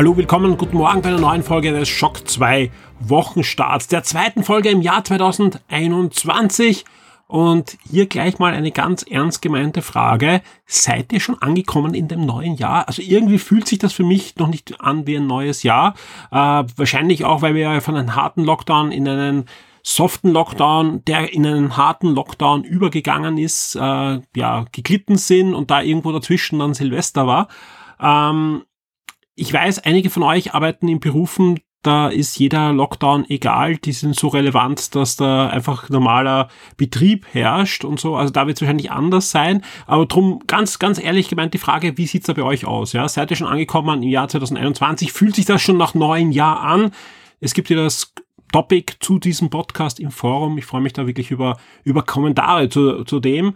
Hallo, willkommen, guten Morgen bei einer neuen Folge des Schock 2 Wochenstarts, der zweiten Folge im Jahr 2021. Und hier gleich mal eine ganz ernst gemeinte Frage. Seid ihr schon angekommen in dem neuen Jahr? Also irgendwie fühlt sich das für mich noch nicht an wie ein neues Jahr. Äh, wahrscheinlich auch, weil wir von einem harten Lockdown in einen soften Lockdown, der in einen harten Lockdown übergegangen ist, äh, ja, geglitten sind und da irgendwo dazwischen dann Silvester war. Ähm, ich weiß, einige von euch arbeiten in Berufen, da ist jeder Lockdown egal, die sind so relevant, dass da einfach normaler Betrieb herrscht und so. Also da wird es wahrscheinlich anders sein. Aber drum ganz, ganz ehrlich gemeint die Frage, wie sieht's da bei euch aus? Ja, seid ihr schon angekommen im Jahr 2021? Fühlt sich das schon nach neun Jahr an? Es gibt ja das Topic zu diesem Podcast im Forum. Ich freue mich da wirklich über, über Kommentare zu, zu dem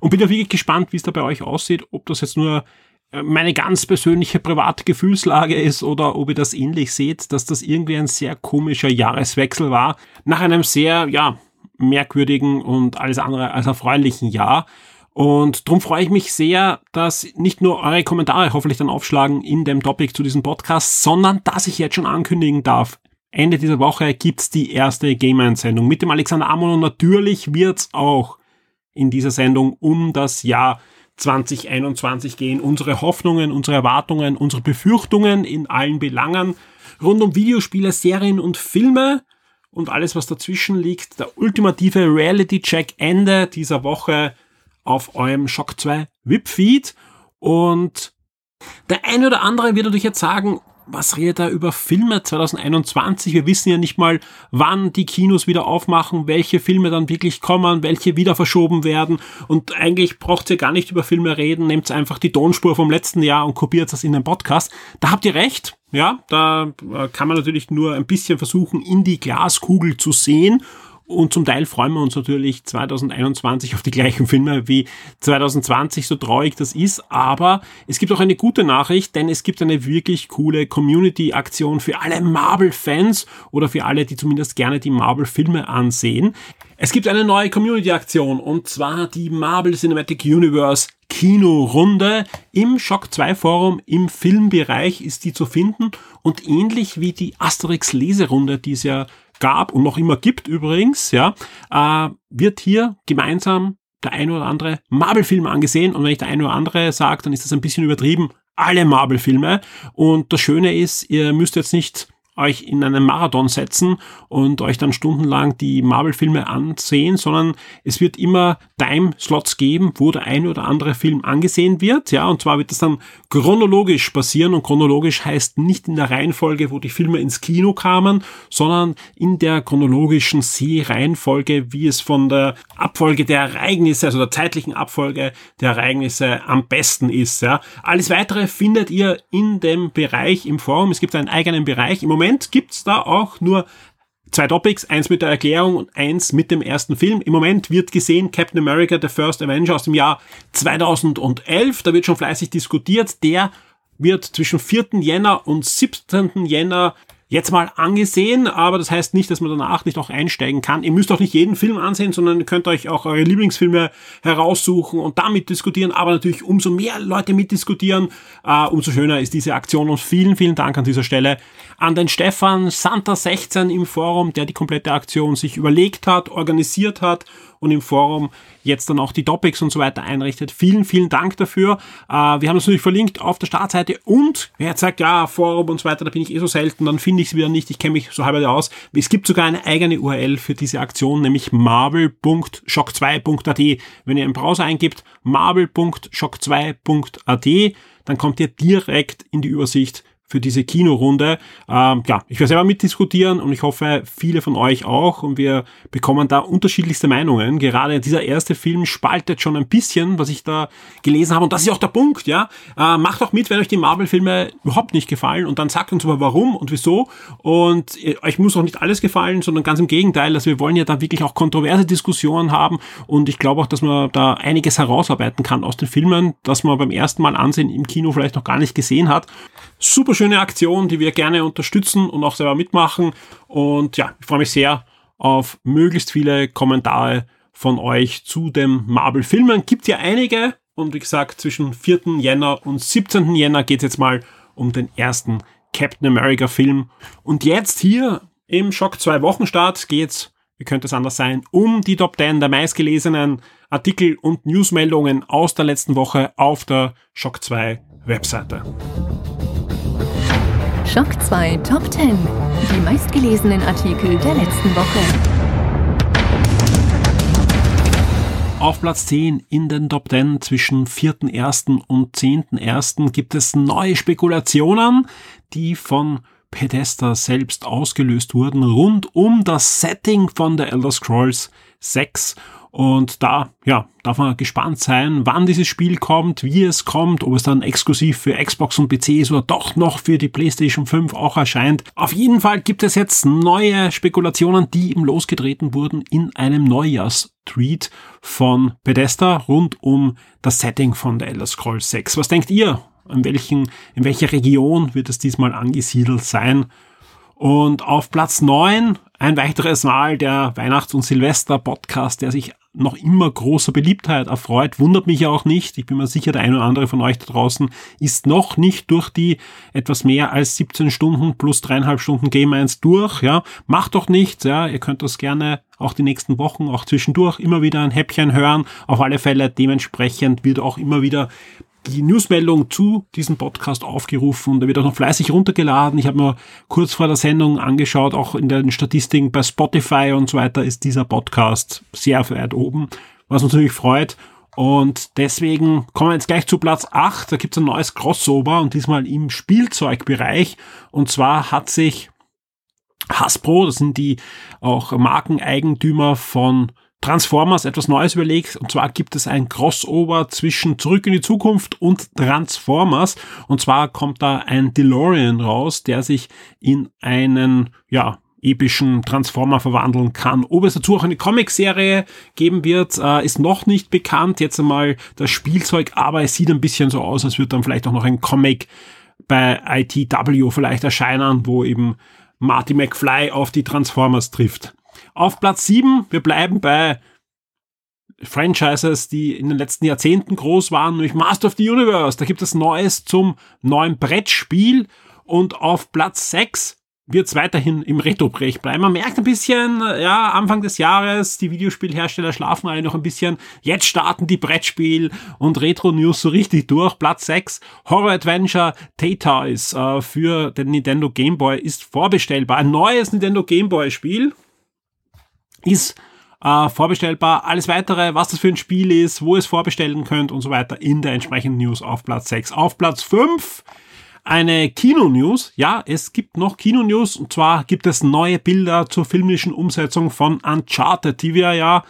und bin da wirklich gespannt, wie es da bei euch aussieht, ob das jetzt nur meine ganz persönliche private Gefühlslage ist oder ob ihr das ähnlich seht, dass das irgendwie ein sehr komischer Jahreswechsel war, nach einem sehr, ja, merkwürdigen und alles andere als erfreulichen Jahr. Und darum freue ich mich sehr, dass nicht nur eure Kommentare hoffentlich dann aufschlagen in dem Topic zu diesem Podcast, sondern dass ich jetzt schon ankündigen darf. Ende dieser Woche gibt's die erste Game-Sendung mit dem Alexander Amon und natürlich wird's auch in dieser Sendung um das Jahr 2021 gehen. Unsere Hoffnungen, unsere Erwartungen, unsere Befürchtungen in allen Belangen rund um Videospiele, Serien und Filme und alles, was dazwischen liegt. Der ultimative Reality-Check Ende dieser Woche auf eurem Shock 2 VIP-Feed. Und der eine oder andere wird natürlich jetzt sagen, was redet er über Filme 2021? Wir wissen ja nicht mal, wann die Kinos wieder aufmachen, welche Filme dann wirklich kommen, welche wieder verschoben werden. Und eigentlich braucht ihr gar nicht über Filme reden, nehmt einfach die Tonspur vom letzten Jahr und kopiert das in den Podcast. Da habt ihr recht. Ja, da kann man natürlich nur ein bisschen versuchen, in die Glaskugel zu sehen und zum Teil freuen wir uns natürlich 2021 auf die gleichen Filme wie 2020, so traurig das ist. Aber es gibt auch eine gute Nachricht, denn es gibt eine wirklich coole Community-Aktion für alle Marvel-Fans oder für alle, die zumindest gerne die Marvel-Filme ansehen. Es gibt eine neue Community-Aktion und zwar die Marvel Cinematic Universe Kinorunde im Shock 2 Forum im Filmbereich ist die zu finden und ähnlich wie die Asterix Leserunde, die es ja gab und noch immer gibt übrigens, ja, äh, wird hier gemeinsam der ein oder andere Marvel-Film angesehen. Und wenn ich der ein oder andere sage, dann ist das ein bisschen übertrieben. Alle Marvel-Filme. Und das Schöne ist, ihr müsst jetzt nicht euch in einen Marathon setzen und euch dann stundenlang die Marvel-Filme ansehen, sondern es wird immer Time-Slots geben, wo der ein oder andere Film angesehen wird. Ja, und zwar wird das dann chronologisch passieren und chronologisch heißt nicht in der Reihenfolge, wo die Filme ins Kino kamen, sondern in der chronologischen Sehreihenfolge, wie es von der Abfolge der Ereignisse, also der zeitlichen Abfolge der Ereignisse am besten ist. Ja. Alles weitere findet ihr in dem Bereich im Forum. Es gibt einen eigenen Bereich. Im Moment Moment gibt's da auch nur zwei Topics, eins mit der Erklärung und eins mit dem ersten Film. Im Moment wird gesehen Captain America, The First Avenger aus dem Jahr 2011. Da wird schon fleißig diskutiert. Der wird zwischen 4. Jänner und 17. Jänner jetzt mal angesehen, aber das heißt nicht, dass man danach nicht auch einsteigen kann. Ihr müsst auch nicht jeden Film ansehen, sondern ihr könnt euch auch eure Lieblingsfilme heraussuchen und damit diskutieren, aber natürlich umso mehr Leute mitdiskutieren, äh, umso schöner ist diese Aktion und vielen, vielen Dank an dieser Stelle an den Stefan Santa16 im Forum, der die komplette Aktion sich überlegt hat, organisiert hat und im Forum jetzt dann auch die Topics und so weiter einrichtet. Vielen, vielen Dank dafür. Äh, wir haben das natürlich verlinkt auf der Startseite und wer jetzt sagt, ja, Forum und so weiter, da bin ich eh so selten, dann finde ich es wieder nicht. Ich kenne mich so halber aus. Es gibt sogar eine eigene URL für diese Aktion, nämlich marvel.shock2.at. Wenn ihr im Browser eingibt, marvel.shock2.at, dann kommt ihr direkt in die Übersicht für diese Kinorunde. Ähm, ja, ich werde selber mitdiskutieren und ich hoffe, viele von euch auch. Und wir bekommen da unterschiedlichste Meinungen. Gerade dieser erste Film spaltet schon ein bisschen, was ich da gelesen habe. Und das ist auch der Punkt, ja. Äh, macht auch mit, wenn euch die Marvel-Filme überhaupt nicht gefallen und dann sagt uns aber warum und wieso. Und äh, euch muss auch nicht alles gefallen, sondern ganz im Gegenteil. Also wir wollen ja da wirklich auch kontroverse Diskussionen haben. Und ich glaube auch, dass man da einiges herausarbeiten kann aus den Filmen, dass man beim ersten Mal ansehen im Kino vielleicht noch gar nicht gesehen hat. Super schöne Aktion, die wir gerne unterstützen und auch selber mitmachen. Und ja, ich freue mich sehr auf möglichst viele Kommentare von euch zu den Marvel-Filmen. Gibt ja einige. Und wie gesagt, zwischen 4. Jänner und 17. Jänner geht es jetzt mal um den ersten Captain America Film. Und jetzt hier im Schock 2 Wochenstart geht's, wie könnte es anders sein, um die Top 10 der meistgelesenen Artikel und Newsmeldungen aus der letzten Woche auf der Schock 2 Webseite. Schock 2 Top 10. Die meistgelesenen Artikel der letzten Woche. Auf Platz 10 in den Top 10 zwischen 4.1. und 10.1. gibt es neue Spekulationen, die von Pedesta selbst ausgelöst wurden, rund um das Setting von The Elder Scrolls 6 und da, ja, darf man gespannt sein, wann dieses Spiel kommt, wie es kommt, ob es dann exklusiv für Xbox und PC ist oder doch noch für die PlayStation 5 auch erscheint. Auf jeden Fall gibt es jetzt neue Spekulationen, die ihm losgetreten wurden in einem Neujahrstweet von Bethesda rund um das Setting von The Elder Scrolls 6. Was denkt ihr? In welchen, in welcher Region wird es diesmal angesiedelt sein? Und auf Platz 9 ein weiteres Mal der Weihnachts- und Silvester-Podcast, der sich noch immer großer Beliebtheit erfreut. Wundert mich ja auch nicht. Ich bin mir sicher, der eine oder andere von euch da draußen ist noch nicht durch die etwas mehr als 17 Stunden plus dreieinhalb Stunden Game 1 durch. Ja, macht doch nichts. Ja, ihr könnt das gerne auch die nächsten Wochen, auch zwischendurch immer wieder ein Häppchen hören. Auf alle Fälle dementsprechend wird auch immer wieder die Newsmeldung zu diesem Podcast aufgerufen. Da wird auch noch fleißig runtergeladen. Ich habe mir kurz vor der Sendung angeschaut, auch in den Statistiken bei Spotify und so weiter ist dieser Podcast sehr weit oben, was uns natürlich freut. Und deswegen kommen wir jetzt gleich zu Platz 8. Da gibt es ein neues Crossover und diesmal im Spielzeugbereich. Und zwar hat sich Hasbro, das sind die auch Markeneigentümer von Transformers etwas Neues überlegt. Und zwar gibt es ein Crossover zwischen Zurück in die Zukunft und Transformers. Und zwar kommt da ein DeLorean raus, der sich in einen, ja, epischen Transformer verwandeln kann. Ob es dazu auch eine Comicserie geben wird, äh, ist noch nicht bekannt. Jetzt einmal das Spielzeug, aber es sieht ein bisschen so aus, als würde dann vielleicht auch noch ein Comic bei ITW vielleicht erscheinen, wo eben Marty McFly auf die Transformers trifft. Auf Platz 7, wir bleiben bei Franchises, die in den letzten Jahrzehnten groß waren, nämlich Master of the Universe. Da gibt es Neues zum neuen Brettspiel. Und auf Platz 6 wird es weiterhin im Retro-Bereich bleiben. Man merkt ein bisschen, ja, Anfang des Jahres, die Videospielhersteller schlafen alle noch ein bisschen. Jetzt starten die Brettspiel- und Retro-News so richtig durch. Platz 6, Horror Adventure Tatoys äh, für den Nintendo Game Boy ist vorbestellbar. Ein neues Nintendo Game Boy Spiel ist äh, vorbestellbar. Alles weitere, was das für ein Spiel ist, wo ihr es vorbestellen könnt und so weiter in der entsprechenden News auf Platz 6. Auf Platz 5 eine Kino-News. Ja, es gibt noch Kino-News und zwar gibt es neue Bilder zur filmischen Umsetzung von Uncharted, die wir ja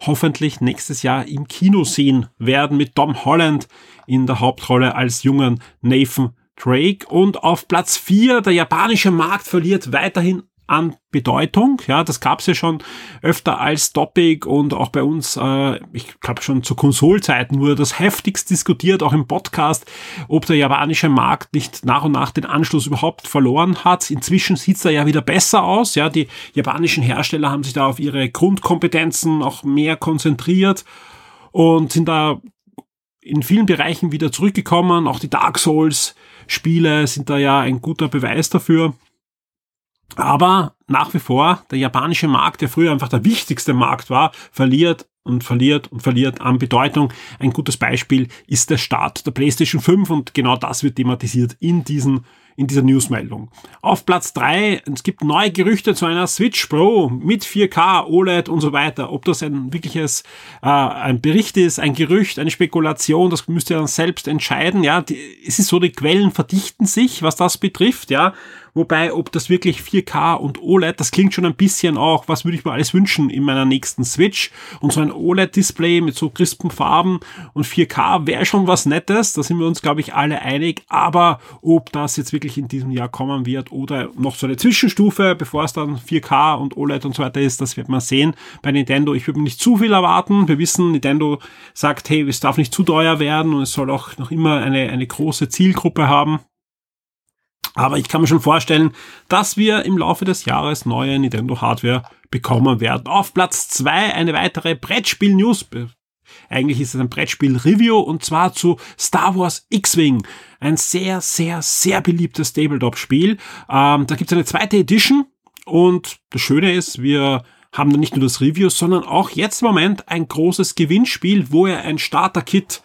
hoffentlich nächstes Jahr im Kino sehen werden mit Tom Holland in der Hauptrolle als jungen Nathan Drake. Und auf Platz 4 der japanische Markt verliert weiterhin an Bedeutung. Ja, das gab es ja schon öfter als Topic und auch bei uns, äh, ich glaube schon zu Konsolzeiten wurde das heftigst diskutiert, auch im Podcast, ob der japanische Markt nicht nach und nach den Anschluss überhaupt verloren hat. Inzwischen sieht's da ja wieder besser aus. Ja, die japanischen Hersteller haben sich da auf ihre Grundkompetenzen auch mehr konzentriert und sind da in vielen Bereichen wieder zurückgekommen. Auch die Dark Souls Spiele sind da ja ein guter Beweis dafür. Aber nach wie vor, der japanische Markt, der früher einfach der wichtigste Markt war, verliert und verliert und verliert an Bedeutung. Ein gutes Beispiel ist der Start der PlayStation 5 und genau das wird thematisiert in diesen in dieser Newsmeldung. Auf Platz drei es gibt neue Gerüchte zu einer Switch Pro mit 4K, OLED und so weiter. Ob das ein wirkliches äh, ein Bericht ist, ein Gerücht, eine Spekulation, das müsst ihr dann selbst entscheiden. Ja, die, es ist so, die Quellen verdichten sich, was das betrifft. Ja, Wobei, ob das wirklich 4K und OLED, das klingt schon ein bisschen auch, was würde ich mir alles wünschen in meiner nächsten Switch. Und so ein OLED-Display mit so crispen Farben und 4K wäre schon was Nettes. Da sind wir uns, glaube ich, alle einig. Aber ob das jetzt wirklich in diesem Jahr kommen wird oder noch so eine Zwischenstufe, bevor es dann 4K und OLED und so weiter ist, das wird man sehen. Bei Nintendo, ich würde mir nicht zu viel erwarten. Wir wissen, Nintendo sagt, hey, es darf nicht zu teuer werden und es soll auch noch immer eine, eine große Zielgruppe haben. Aber ich kann mir schon vorstellen, dass wir im Laufe des Jahres neue Nintendo Hardware bekommen werden. Auf Platz zwei eine weitere Brettspiel-News. Eigentlich ist es ein Brettspiel-Review und zwar zu Star Wars X-Wing. Ein sehr, sehr, sehr beliebtes Tabletop-Spiel. Ähm, da gibt es eine zweite Edition und das Schöne ist, wir haben dann nicht nur das Review, sondern auch jetzt im Moment ein großes Gewinnspiel, wo ihr ein Starter-Kit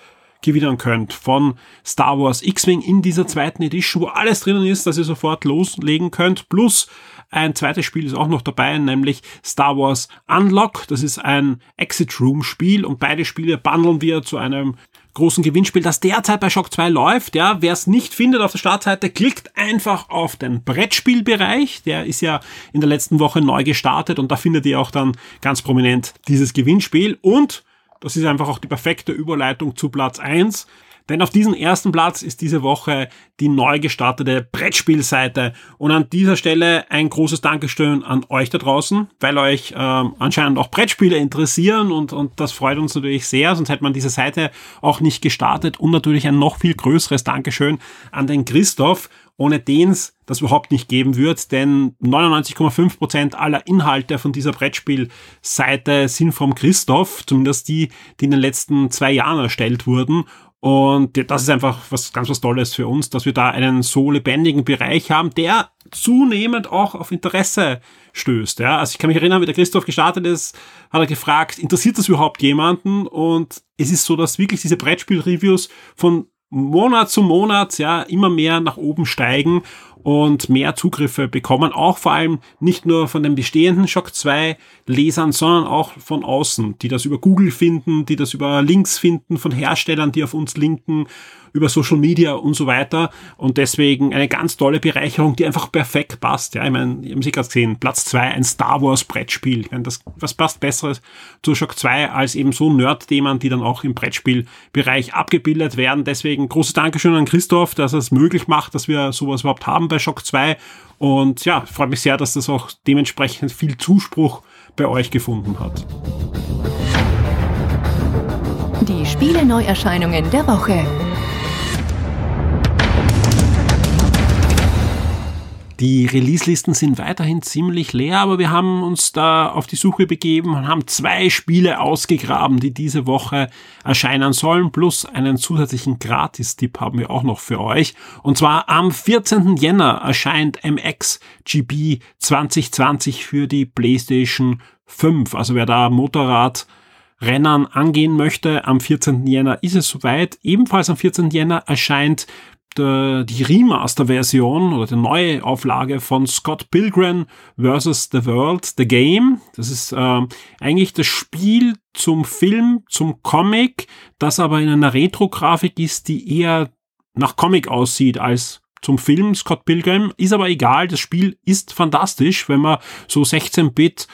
gewinnen könnt von Star Wars X-Wing in dieser zweiten Edition, wo alles drinnen ist, dass ihr sofort loslegen könnt. Plus ein zweites Spiel ist auch noch dabei, nämlich Star Wars Unlock. Das ist ein Exit Room Spiel und beide Spiele bundeln wir zu einem großen Gewinnspiel, das derzeit bei Shock 2 läuft. Ja, wer es nicht findet auf der Startseite, klickt einfach auf den Brettspielbereich. Der ist ja in der letzten Woche neu gestartet und da findet ihr auch dann ganz prominent dieses Gewinnspiel und das ist einfach auch die perfekte Überleitung zu Platz 1. Denn auf diesem ersten Platz ist diese Woche die neu gestartete Brettspielseite. Und an dieser Stelle ein großes Dankeschön an euch da draußen, weil euch ähm, anscheinend auch Brettspiele interessieren und, und das freut uns natürlich sehr, sonst hätte man diese Seite auch nicht gestartet. Und natürlich ein noch viel größeres Dankeschön an den Christoph ohne den es das überhaupt nicht geben wird, denn 99,5 Prozent aller Inhalte von dieser Brettspielseite sind vom Christoph, zumindest die, die in den letzten zwei Jahren erstellt wurden. Und das ist einfach was ganz was Tolles für uns, dass wir da einen so lebendigen Bereich haben, der zunehmend auch auf Interesse stößt. Ja, also ich kann mich erinnern, wie der Christoph gestartet ist, hat er gefragt, interessiert das überhaupt jemanden? Und es ist so, dass wirklich diese Brettspiel-Reviews von Monat zu Monat ja immer mehr nach oben steigen und mehr Zugriffe bekommen, auch vor allem nicht nur von den bestehenden Shock 2 Lesern, sondern auch von außen, die das über Google finden, die das über Links finden von Herstellern, die auf uns linken über Social Media und so weiter. Und deswegen eine ganz tolle Bereicherung, die einfach perfekt passt. Ja, ich meine, habt sie gerade gesehen, Platz zwei ein Star Wars Brettspiel. Ich meine, das, was passt besseres zu Shock 2 als eben so Nerd-Themen, die dann auch im Brettspielbereich abgebildet werden. Deswegen großes Dankeschön an Christoph, dass er es möglich macht, dass wir sowas überhaupt haben bei Shock 2. Und ja, freut mich sehr, dass das auch dementsprechend viel Zuspruch bei euch gefunden hat. Die Spiele-Neuerscheinungen der Woche. Die Release-Listen sind weiterhin ziemlich leer, aber wir haben uns da auf die Suche begeben und haben zwei Spiele ausgegraben, die diese Woche erscheinen sollen, plus einen zusätzlichen Gratis-Tipp haben wir auch noch für euch. Und zwar am 14. Jänner erscheint MXGB 2020 für die PlayStation 5. Also wer da Motorrad Rennern angehen möchte, am 14. Jänner ist es soweit. Ebenfalls am 14. Jänner erscheint der, die Remaster-Version oder die neue Auflage von Scott Pilgrim vs. The World, The Game. Das ist äh, eigentlich das Spiel zum Film, zum Comic, das aber in einer Retro-Grafik ist, die eher nach Comic aussieht als zum Film Scott Pilgrim. Ist aber egal, das Spiel ist fantastisch, wenn man so 16-Bit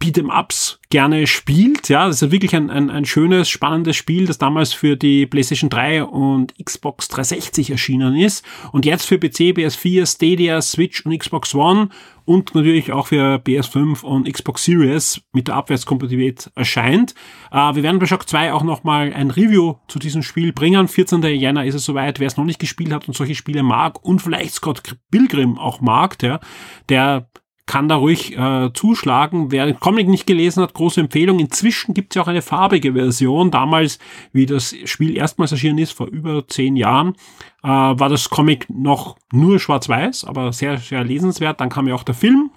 Beat'em-Ups gerne spielt. Ja, das ist wirklich ein, ein, ein schönes, spannendes Spiel, das damals für die PlayStation 3 und Xbox 360 erschienen ist und jetzt für PC, PS4, Stadia, Switch und Xbox One und natürlich auch für PS5 und Xbox Series mit der Abwärtskompatibilität erscheint. Äh, wir werden bei Shock 2 auch nochmal ein Review zu diesem Spiel bringen. 14. Jänner ist es soweit. Wer es noch nicht gespielt hat und solche Spiele mag und vielleicht Scott Pilgrim auch mag, der, der kann da ruhig äh, zuschlagen. Wer den Comic nicht gelesen hat, große Empfehlung. Inzwischen gibt es ja auch eine farbige Version. Damals, wie das Spiel erstmals erschienen ist, vor über zehn Jahren, äh, war das Comic noch nur schwarz-weiß, aber sehr, sehr lesenswert. Dann kam ja auch der Film.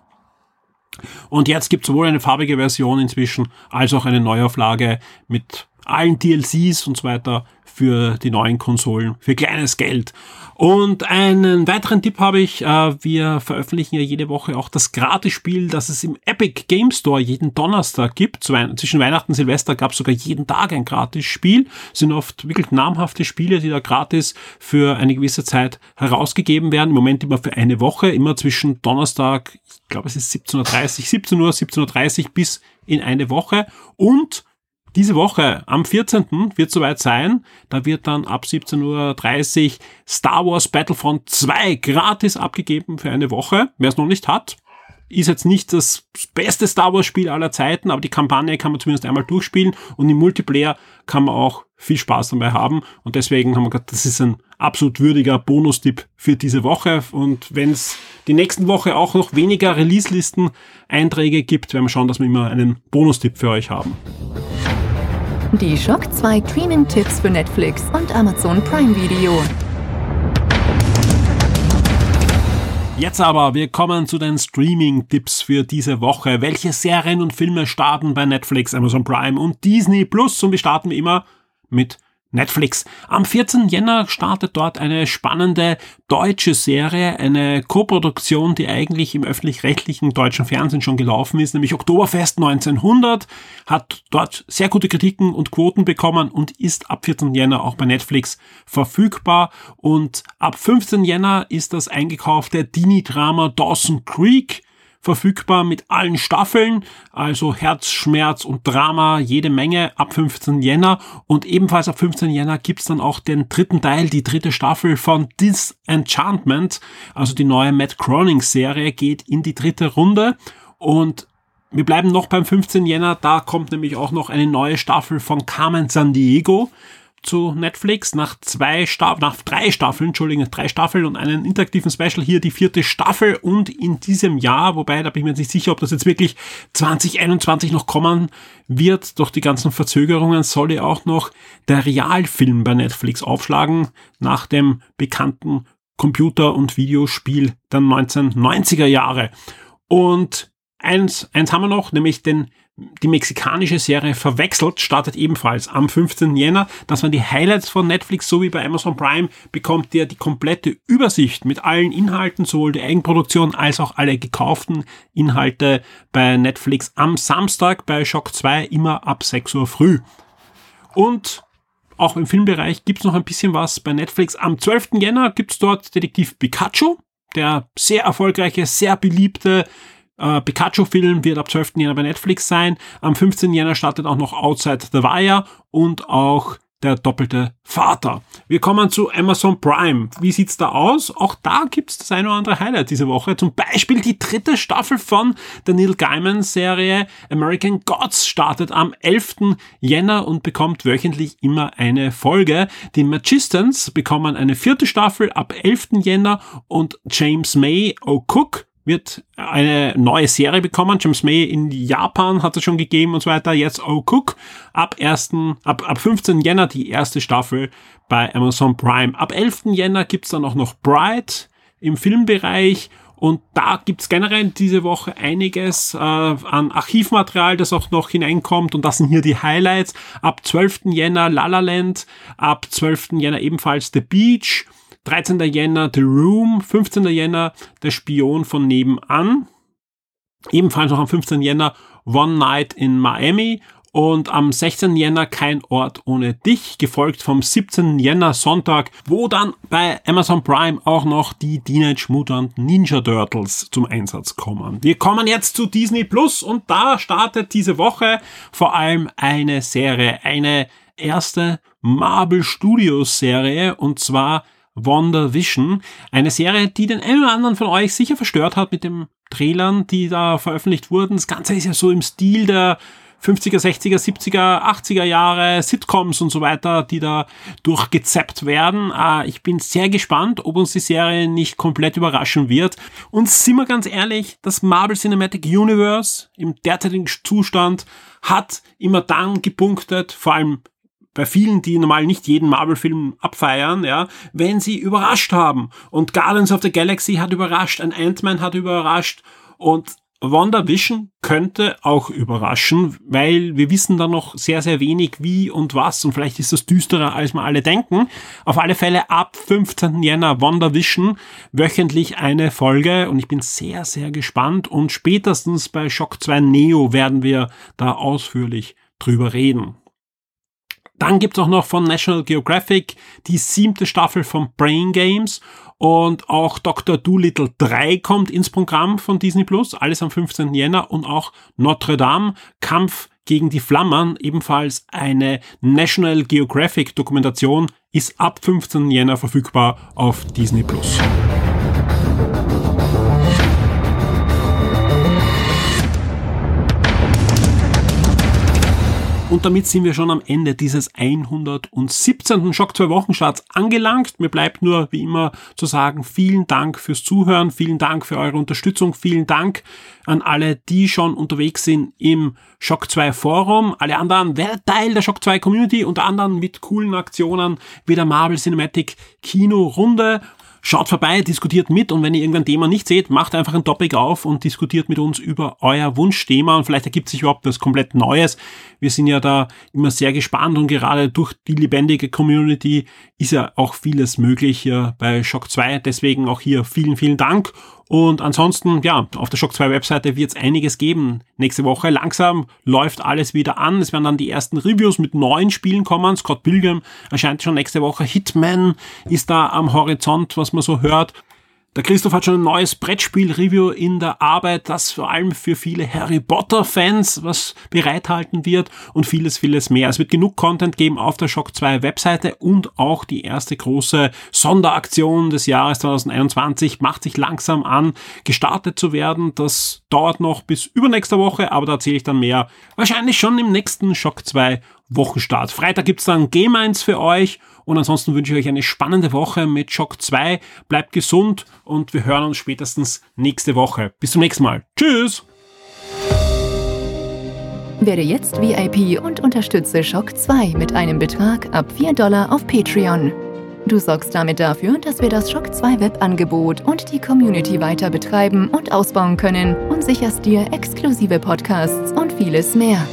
Und jetzt gibt es sowohl eine farbige Version inzwischen als auch eine Neuauflage mit allen DLCs und so weiter für die neuen Konsolen für kleines Geld. Und einen weiteren Tipp habe ich, äh, wir veröffentlichen ja jede Woche auch das Gratisspiel, das es im Epic Game Store jeden Donnerstag gibt. Zwischen Weihnachten und Silvester gab es sogar jeden Tag ein Gratisspiel. Sind oft wirklich namhafte Spiele, die da gratis für eine gewisse Zeit herausgegeben werden. Im Moment immer für eine Woche, immer zwischen Donnerstag, ich glaube es ist 17.30 17 Uhr, 17.30 Uhr bis in eine Woche. Und diese Woche, am 14. wird soweit sein. Da wird dann ab 17.30 Uhr Star Wars Battlefront 2 gratis abgegeben für eine Woche. Wer es noch nicht hat, ist jetzt nicht das beste Star Wars Spiel aller Zeiten, aber die Kampagne kann man zumindest einmal durchspielen und im Multiplayer kann man auch viel Spaß dabei haben. Und deswegen haben wir gesagt, das ist ein absolut würdiger Bonustipp für diese Woche. Und wenn es die nächsten Woche auch noch weniger Release-Listen-Einträge gibt, werden wir schauen, dass wir immer einen Bonustipp für euch haben. Die Shock 2 Streaming-Tipps für Netflix und Amazon Prime Video. Jetzt aber, wir kommen zu den Streaming-Tipps für diese Woche. Welche Serien und Filme starten bei Netflix, Amazon Prime und Disney Plus? Und wir starten wie immer mit Netflix. Am 14. Jänner startet dort eine spannende deutsche Serie, eine Koproduktion, die eigentlich im öffentlich-rechtlichen deutschen Fernsehen schon gelaufen ist, nämlich Oktoberfest 1900, hat dort sehr gute Kritiken und Quoten bekommen und ist ab 14. Jänner auch bei Netflix verfügbar und ab 15. Jänner ist das eingekaufte Dini-Drama Dawson Creek verfügbar mit allen Staffeln, also Herzschmerz und Drama, jede Menge ab 15 Jänner. Und ebenfalls ab 15 Jänner gibt's dann auch den dritten Teil, die dritte Staffel von Disenchantment, also die neue Matt Groening-Serie, geht in die dritte Runde. Und wir bleiben noch beim 15 Jänner, da kommt nämlich auch noch eine neue Staffel von Carmen San Diego zu Netflix nach zwei Staffeln, nach drei Staffeln, Entschuldigung, drei Staffeln und einen interaktiven Special hier die vierte Staffel und in diesem Jahr, wobei da bin ich mir jetzt nicht sicher, ob das jetzt wirklich 2021 noch kommen wird, durch die ganzen Verzögerungen soll ja auch noch der Realfilm bei Netflix aufschlagen nach dem bekannten Computer- und Videospiel der 1990er Jahre. Und eins, eins haben wir noch, nämlich den die mexikanische Serie Verwechselt startet ebenfalls am 15. Jänner. Das waren die Highlights von Netflix, so wie bei Amazon Prime bekommt ihr die komplette Übersicht mit allen Inhalten, sowohl die Eigenproduktion als auch alle gekauften Inhalte bei Netflix am Samstag bei Shock 2 immer ab 6 Uhr früh. Und auch im Filmbereich gibt's noch ein bisschen was bei Netflix. Am 12. Jänner gibt's dort Detektiv Pikachu, der sehr erfolgreiche, sehr beliebte äh, Pikachu-Film wird ab 12. Jänner bei Netflix sein. Am 15. Jänner startet auch noch Outside the Wire und auch der doppelte Vater. Wir kommen zu Amazon Prime. Wie sieht's da aus? Auch da gibt's das eine oder andere Highlight diese Woche. Zum Beispiel die dritte Staffel von der Neil Gaiman Serie American Gods startet am 11. Jänner und bekommt wöchentlich immer eine Folge. Die Magistans bekommen eine vierte Staffel ab 11. Jänner und James May O'Cook wird eine neue Serie bekommen. James May in Japan hat es schon gegeben und so weiter. Jetzt Oh Cook. Ab 1., ab, ab 15. Jänner die erste Staffel bei Amazon Prime. Ab 11. Jänner gibt's dann auch noch Bright im Filmbereich. Und da gibt's generell diese Woche einiges äh, an Archivmaterial, das auch noch hineinkommt. Und das sind hier die Highlights. Ab 12. Jänner La La Land, ab 12. Jänner ebenfalls The Beach, 13. Jänner The Room, 15. Jänner Der Spion von nebenan. Ebenfalls noch am 15. Jänner One Night in Miami und am 16. Jänner Kein Ort ohne dich, gefolgt vom 17. Jänner Sonntag, wo dann bei Amazon Prime auch noch die Teenage Mutant Ninja Turtles zum Einsatz kommen. Wir kommen jetzt zu Disney Plus und da startet diese Woche vor allem eine Serie, eine erste Marvel Studios Serie und zwar Wonder Vision. Eine Serie, die den einen oder anderen von euch sicher verstört hat mit den Trailern, die da veröffentlicht wurden. Das Ganze ist ja so im Stil der 50er, 60er, 70er, 80er Jahre Sitcoms und so weiter, die da durchgezappt werden. Äh, ich bin sehr gespannt, ob uns die Serie nicht komplett überraschen wird. Und sind wir ganz ehrlich, das Marvel Cinematic Universe im derzeitigen Zustand hat immer dann gepunktet, vor allem bei vielen, die normal nicht jeden Marvel-Film abfeiern, ja, wenn sie überrascht haben. Und Guardians of the Galaxy hat überrascht, ein Ant-Man hat überrascht und WandaVision könnte auch überraschen, weil wir wissen da noch sehr, sehr wenig wie und was und vielleicht ist das düsterer, als wir alle denken. Auf alle Fälle ab 15. Jänner WandaVision wöchentlich eine Folge und ich bin sehr, sehr gespannt und spätestens bei Shock 2 Neo werden wir da ausführlich drüber reden. Dann gibt's auch noch von National Geographic die siebte Staffel von Brain Games und auch Dr. Doolittle 3 kommt ins Programm von Disney Plus, alles am 15. Jänner und auch Notre Dame, Kampf gegen die Flammern, ebenfalls eine National Geographic Dokumentation, ist ab 15. Jänner verfügbar auf Disney Plus. Und damit sind wir schon am Ende dieses 117. Schock 2 Wochenstarts angelangt. Mir bleibt nur wie immer zu sagen, vielen Dank fürs Zuhören, vielen Dank für eure Unterstützung, vielen Dank an alle, die schon unterwegs sind im Shock 2 Forum. Alle anderen werdet Teil der Shock 2 Community, unter anderem mit coolen Aktionen wie der Marvel Cinematic Kino Runde Schaut vorbei, diskutiert mit und wenn ihr irgendein Thema nicht seht, macht einfach ein Topic auf und diskutiert mit uns über euer Wunschthema und vielleicht ergibt sich überhaupt was komplett Neues. Wir sind ja da immer sehr gespannt und gerade durch die lebendige Community ist ja auch vieles möglich hier bei Shock 2. Deswegen auch hier vielen, vielen Dank und ansonsten, ja, auf der Shock 2 Webseite wird es einiges geben. Nächste Woche langsam läuft alles wieder an. Es werden dann die ersten Reviews mit neuen Spielen kommen. Scott Pilgrim erscheint schon nächste Woche. Hitman ist da am Horizont, was man so hört. Der Christoph hat schon ein neues Brettspiel-Review in der Arbeit, das vor allem für viele Harry Potter-Fans was bereithalten wird und vieles, vieles mehr. Es wird genug Content geben auf der Shock 2 Webseite und auch die erste große Sonderaktion des Jahres 2021 macht sich langsam an, gestartet zu werden. Das dauert noch bis übernächste Woche, aber da erzähle ich dann mehr. Wahrscheinlich schon im nächsten Shock 2 Wochenstart. Freitag gibt's dann Game 1 für euch und ansonsten wünsche ich euch eine spannende Woche mit Shock 2. Bleibt gesund und wir hören uns spätestens nächste Woche. Bis zum nächsten Mal. Tschüss! Werde jetzt VIP und unterstütze Shock 2 mit einem Betrag ab 4 Dollar auf Patreon. Du sorgst damit dafür, dass wir das Shock 2 Webangebot und die Community weiter betreiben und ausbauen können und sicherst dir exklusive Podcasts und vieles mehr.